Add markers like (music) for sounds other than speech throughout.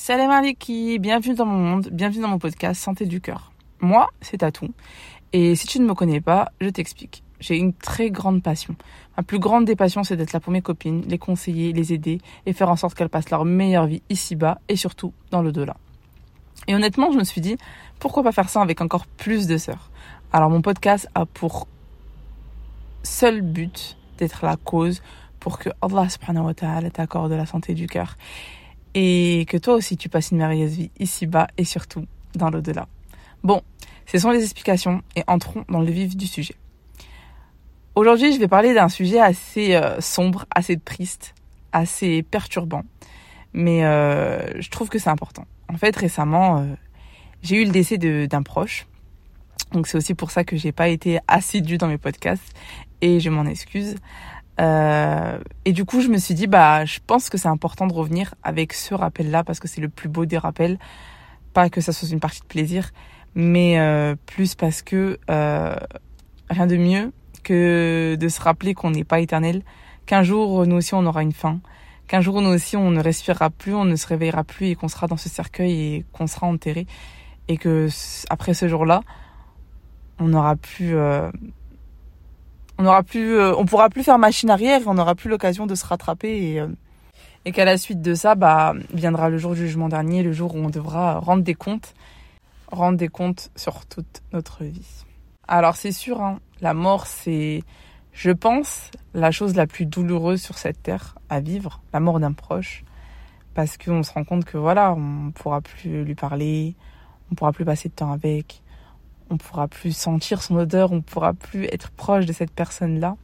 Salam alaikum, bienvenue dans mon monde, bienvenue dans mon podcast Santé du cœur. Moi, c'est Tatou. Et si tu ne me connais pas, je t'explique. J'ai une très grande passion. Ma plus grande des passions, c'est d'être là pour mes copines, les conseiller, les aider et faire en sorte qu'elles passent leur meilleure vie ici-bas et surtout dans le delà. Et honnêtement, je me suis dit, pourquoi pas faire ça avec encore plus de sœurs? Alors mon podcast a pour seul but d'être la cause pour que Allah subhanahu wa ta'ala t'accorde la santé du cœur et que toi aussi tu passes une merveilleuse vie ici-bas et surtout dans l'au-delà. Bon, ce sont les explications et entrons dans le vif du sujet. Aujourd'hui, je vais parler d'un sujet assez euh, sombre, assez triste, assez perturbant, mais euh, je trouve que c'est important. En fait, récemment, euh, j'ai eu le décès d'un proche, donc c'est aussi pour ça que j'ai pas été assidue dans mes podcasts et je m'en excuse. Euh, et du coup, je me suis dit, bah, je pense que c'est important de revenir avec ce rappel-là parce que c'est le plus beau des rappels. Pas que ça soit une partie de plaisir, mais euh, plus parce que euh, rien de mieux que de se rappeler qu'on n'est pas éternel, qu'un jour nous aussi on aura une fin, qu'un jour nous aussi on ne respirera plus, on ne se réveillera plus et qu'on sera dans ce cercueil et qu'on sera enterré, et que après ce jour-là, on n'aura plus euh, on aura plus, euh, on pourra plus faire machine arrière, on n'aura plus l'occasion de se rattraper et, euh, et qu'à la suite de ça, bah, viendra le jour du jugement dernier, le jour où on devra rendre des comptes, rendre des comptes sur toute notre vie. Alors c'est sûr, hein, la mort c'est, je pense, la chose la plus douloureuse sur cette terre à vivre, la mort d'un proche, parce qu'on se rend compte que voilà, on pourra plus lui parler, on pourra plus passer de temps avec, on pourra plus sentir son odeur, on pourra plus être proche de cette personne-là.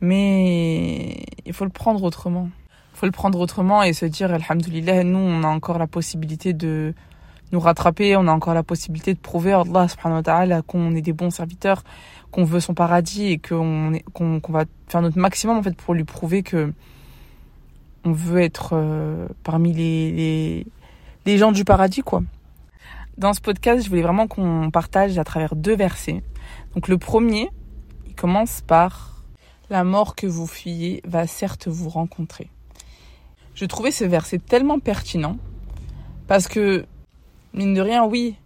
Mais il faut le prendre autrement. Il faut le prendre autrement et se dire, Alhamdulillah, nous, on a encore la possibilité de nous rattraper, on a encore la possibilité de prouver à Allah subhanahu qu'on est des bons serviteurs, qu'on veut son paradis et qu'on va faire notre maximum en fait pour lui prouver que on veut être euh, parmi les, les, les gens du paradis quoi. Dans ce podcast, je voulais vraiment qu'on partage à travers deux versets. Donc le premier, il commence par La mort que vous fuyez va certes vous rencontrer. Je trouvais ce verset tellement pertinent parce que, mine de rien, oui,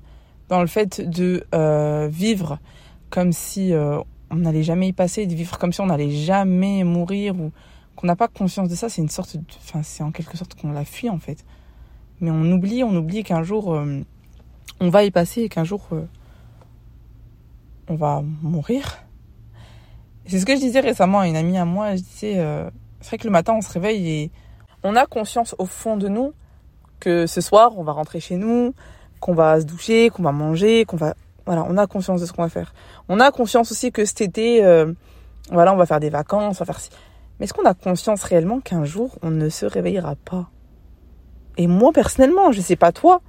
dans le fait de euh, vivre comme si euh, on n'allait jamais y passer, de vivre comme si on n'allait jamais mourir ou qu'on n'a pas conscience de ça, c'est une sorte. Enfin, c'est en quelque sorte qu'on la fuit en fait. Mais on oublie, on oublie qu'un jour... Euh, on va y passer et qu'un jour euh, on va mourir. C'est ce que je disais récemment à une amie à moi. Je disais, euh, c'est vrai que le matin on se réveille et on a conscience au fond de nous que ce soir on va rentrer chez nous, qu'on va se doucher, qu'on va manger, qu'on va voilà, on a conscience de ce qu'on va faire. On a conscience aussi que cet été, euh, voilà, on va faire des vacances, on va faire. Mais est-ce qu'on a conscience réellement qu'un jour on ne se réveillera pas? Et moi personnellement, je sais pas toi,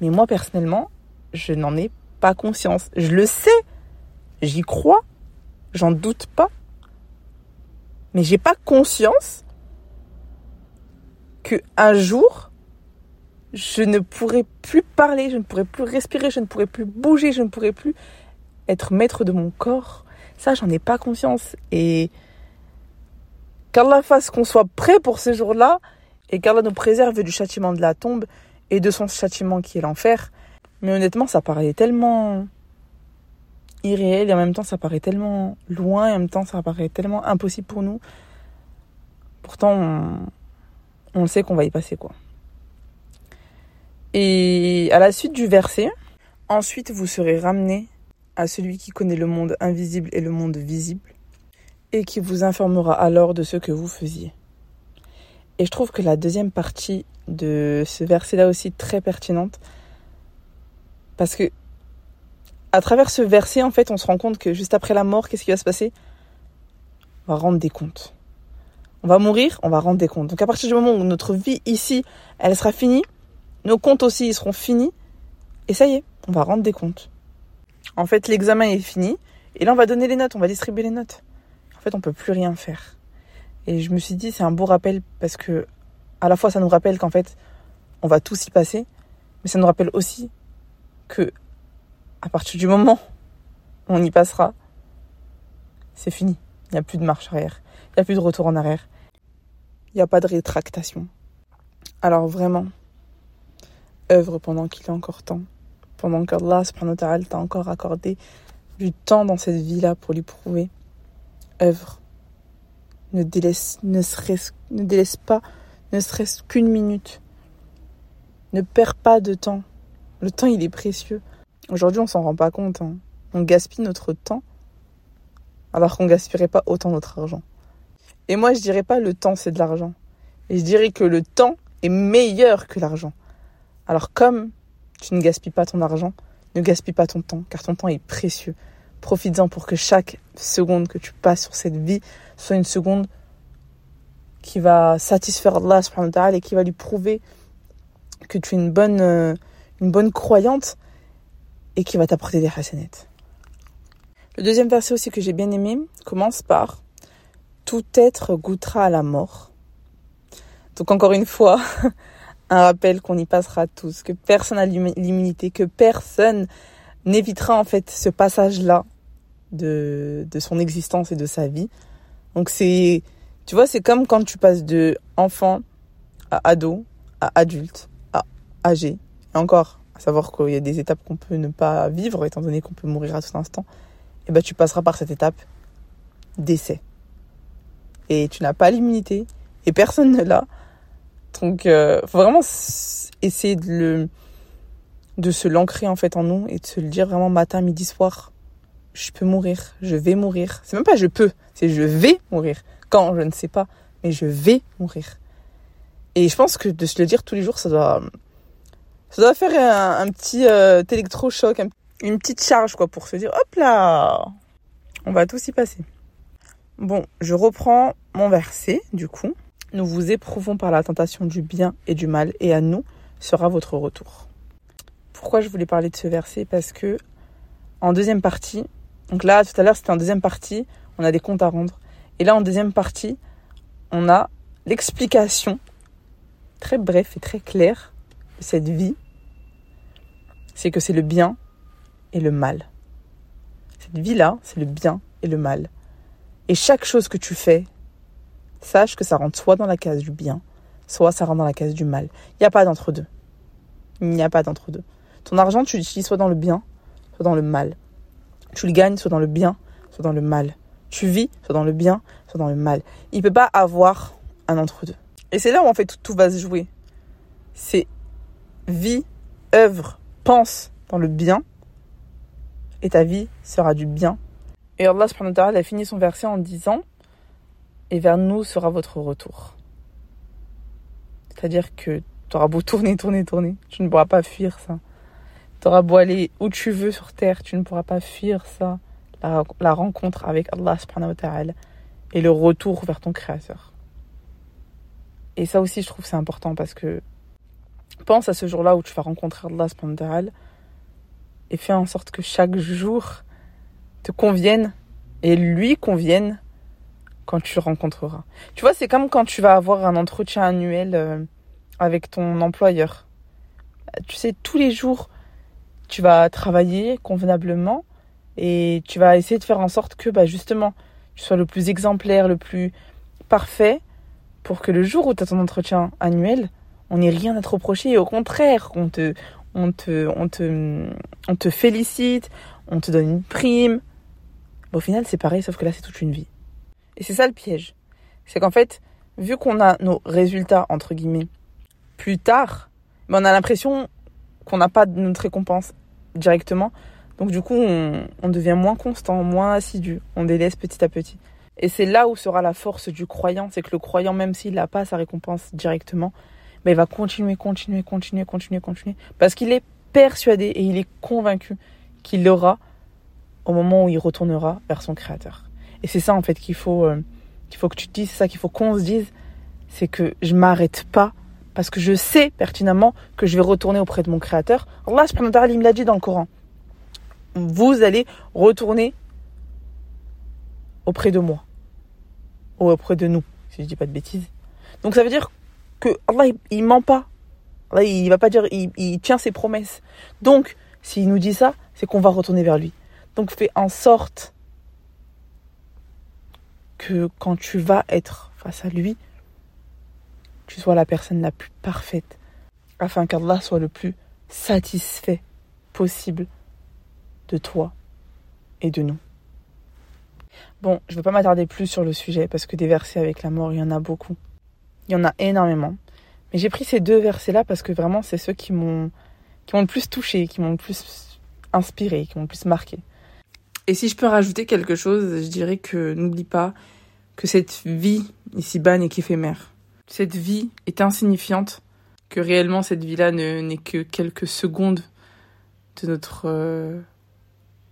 mais moi, personnellement, je n'en ai pas conscience. Je le sais. J'y crois. J'en doute pas. Mais j'ai pas conscience que un jour, je ne pourrai plus parler, je ne pourrai plus respirer, je ne pourrai plus bouger, je ne pourrai plus être maître de mon corps. Ça, j'en ai pas conscience. Et qu'Allah fasse qu'on soit prêt pour ce jour-là et qu'Allah nous préserve du châtiment de la tombe et de son châtiment qui est l'enfer. Mais honnêtement, ça paraît tellement irréel et en même temps ça paraît tellement loin et en même temps ça paraît tellement impossible pour nous. Pourtant, on, sait qu'on va y passer quoi. Et à la suite du verset, ensuite vous serez ramenés à celui qui connaît le monde invisible et le monde visible et qui vous informera alors de ce que vous faisiez. Et je trouve que la deuxième partie de ce verset-là aussi très pertinente. Parce que à travers ce verset, en fait, on se rend compte que juste après la mort, qu'est-ce qui va se passer? On va rendre des comptes. On va mourir, on va rendre des comptes. Donc à partir du moment où notre vie ici, elle sera finie, nos comptes aussi, ils seront finis. Et ça y est, on va rendre des comptes. En fait, l'examen est fini. Et là, on va donner les notes, on va distribuer les notes. En fait, on peut plus rien faire. Et je me suis dit, c'est un beau rappel parce que, à la fois, ça nous rappelle qu'en fait, on va tous y passer, mais ça nous rappelle aussi que, à partir du moment où on y passera, c'est fini. Il n'y a plus de marche arrière. Il n'y a plus de retour en arrière. Il n'y a pas de rétractation. Alors vraiment, œuvre pendant qu'il est encore temps. Pendant qu'Allah subhanahu wa t'a encore accordé du temps dans cette vie-là pour lui prouver. Œuvre. Ne délaisse, ne, ne délaisse pas, ne serait-ce qu'une minute. Ne perds pas de temps. Le temps, il est précieux. Aujourd'hui, on s'en rend pas compte. Hein. On gaspille notre temps alors qu'on gaspillerait pas autant notre argent. Et moi, je dirais pas le temps, c'est de l'argent. Et je dirais que le temps est meilleur que l'argent. Alors comme tu ne gaspilles pas ton argent, ne gaspille pas ton temps, car ton temps est précieux. Profites-en pour que chaque seconde que tu passes sur cette vie soit une seconde qui va satisfaire Allah subhanahu et qui va lui prouver que tu es une bonne, euh, une bonne croyante et qui va t'apporter des hasanettes. Le deuxième verset aussi que j'ai bien aimé commence par Tout être goûtera à la mort. Donc encore une fois, (laughs) un rappel qu'on y passera tous, que personne n'a l'immunité, que personne n'évitera en fait ce passage-là de, de son existence et de sa vie. Donc c'est, tu vois, c'est comme quand tu passes de enfant à ado, à adulte, à âgé. Et encore, à savoir qu'il y a des étapes qu'on peut ne pas vivre, étant donné qu'on peut mourir à tout instant. Et ben tu passeras par cette étape d'essai. Et tu n'as pas l'immunité, et personne ne l'a. Donc, euh, faut vraiment essayer de le, de se l'ancrer en fait en nous et de se le dire vraiment matin, midi, soir. Je peux mourir, je vais mourir. C'est même pas je peux, c'est je vais mourir. Quand, je ne sais pas, mais je vais mourir. Et je pense que de se le dire tous les jours, ça doit, faire un, petit euh, électrochoc, une petite charge quoi, pour se dire hop là, on va tous y passer. Bon, je reprends mon verset du coup. Nous vous éprouvons par la tentation du bien et du mal, et à nous sera votre retour. Pourquoi je voulais parler de ce verset Parce que en deuxième partie, donc là tout à l'heure c'était en deuxième partie, on a des comptes à rendre. Et là en deuxième partie, on a l'explication très bref et très claire de cette vie. C'est que c'est le bien et le mal. Cette vie-là, c'est le bien et le mal. Et chaque chose que tu fais, sache que ça rentre soit dans la case du bien, soit ça rentre dans la case du mal. Il n'y a pas d'entre-deux. Il n'y a pas d'entre-deux. Ton argent, tu l'utilises soit dans le bien, soit dans le mal. Tu le gagnes soit dans le bien, soit dans le mal. Tu vis soit dans le bien, soit dans le mal. Il ne peut pas avoir un entre-deux. Et c'est là où en fait tout, va se jouer. C'est vie, œuvre, pense dans le bien, et ta vie sera du bien. Et Allah subhanahu a fini son verset en disant et vers nous sera votre retour. C'est-à-dire que tu auras beau tourner, tourner, tourner, tu ne pourras pas fuir ça. Tu auras beau aller où tu veux sur terre, tu ne pourras pas fuir ça. La, rencontre avec Allah subhanahu et le retour vers ton créateur. Et ça aussi, je trouve c'est important parce que pense à ce jour-là où tu vas rencontrer Allah subhanahu et fais en sorte que chaque jour te convienne et lui convienne quand tu le rencontreras. Tu vois, c'est comme quand tu vas avoir un entretien annuel euh, avec ton employeur. Tu sais, tous les jours, tu vas travailler convenablement et tu vas essayer de faire en sorte que, bah, justement, tu sois le plus exemplaire, le plus parfait pour que le jour où tu as ton entretien annuel, on n'ait rien à te reprocher et au contraire, on te, on te, on te, on te félicite, on te donne une prime. au final, c'est pareil, sauf que là, c'est toute une vie. Et c'est ça le piège. C'est qu'en fait, vu qu'on a nos résultats, entre guillemets, plus tard, ben, on a l'impression qu'on n'a pas notre récompense directement. Donc du coup, on, devient moins constant, moins assidu. On délaisse petit à petit. Et c'est là où sera la force du croyant. C'est que le croyant, même s'il n'a pas sa récompense directement, il va continuer, continuer, continuer, continuer, continuer. Parce qu'il est persuadé et il est convaincu qu'il l'aura au moment où il retournera vers son créateur. Et c'est ça en fait qu'il faut, euh, faut que tu te dises, c'est ça qu'il faut qu'on se dise, c'est que je m'arrête pas parce que je sais pertinemment que je vais retourner auprès de mon Créateur. Allah subhanahu wa me l'a dit dans le Coran. Vous allez retourner auprès de moi. Ou auprès de nous, si je dis pas de bêtises. Donc ça veut dire que Allah, il, ment pas. Allah, il va pas dire, il, il tient ses promesses. Donc, s'il nous dit ça, c'est qu'on va retourner vers lui. Donc fais en sorte que quand tu vas être face à lui, que tu sois la personne la plus parfaite, afin qu'Allah soit le plus satisfait possible de toi et de nous. Bon, je ne vais pas m'attarder plus sur le sujet parce que des versets avec la mort, il y en a beaucoup. Il y en a énormément. Mais j'ai pris ces deux versets-là parce que vraiment, c'est ceux qui m'ont qui m'ont le plus touché, qui m'ont le plus inspiré, qui m'ont le plus marqué. Et si je peux rajouter quelque chose, je dirais que n'oublie pas que cette vie ici-bas n'est qu'éphémère. Cette vie est insignifiante, que réellement cette vie-là n'est que quelques secondes de notre euh,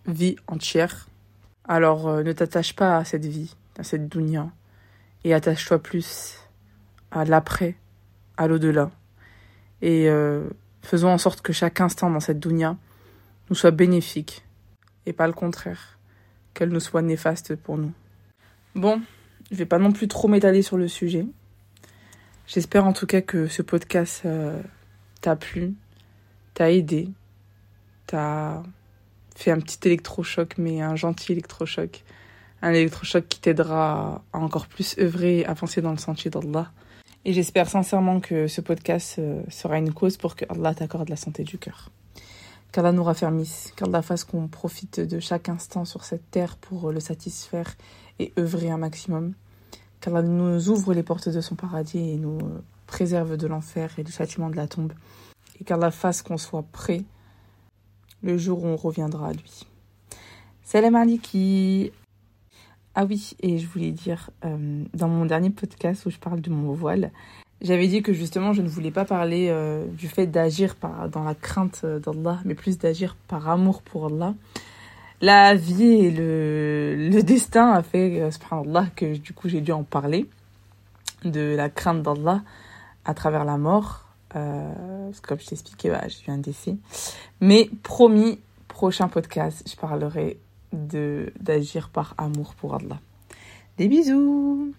vie entière. Alors euh, ne t'attache pas à cette vie, à cette dunya, et attache-toi plus à l'après, à l'au-delà. Et euh, faisons en sorte que chaque instant dans cette dunya nous soit bénéfique, et pas le contraire, qu'elle nous soit néfaste pour nous. Bon, je vais pas non plus trop m'étaler sur le sujet. J'espère en tout cas que ce podcast euh, t'a plu, t'a aidé, t'a fait un petit électrochoc, mais un gentil électrochoc. Un électrochoc qui t'aidera à encore plus œuvrer et avancer dans le sentier d'Allah. Et j'espère sincèrement que ce podcast euh, sera une cause pour que Allah t'accorde la santé du cœur. Qu'Allah nous raffermisse, qu'Allah fasse qu'on profite de chaque instant sur cette terre pour le satisfaire et œuvrer un maximum. Qu'Allah nous ouvre les portes de son paradis et nous euh, préserve de l'enfer et du châtiment de la tombe. Et qu'Allah fasse qu'on soit prêt le jour où on reviendra à lui. Salam aliki. Ah oui, et je voulais dire, euh, dans mon dernier podcast où je parle de mon voile, j'avais dit que justement je ne voulais pas parler euh, du fait d'agir dans la crainte d'Allah, mais plus d'agir par amour pour Allah. La vie et le, le destin a fait, euh, subhanallah, que du coup j'ai dû en parler de la crainte d'Allah à travers la mort euh, comme je t'expliquais, bah, j'ai eu un décès. Mais promis, prochain podcast, je parlerai de d'agir par amour pour Allah. Des bisous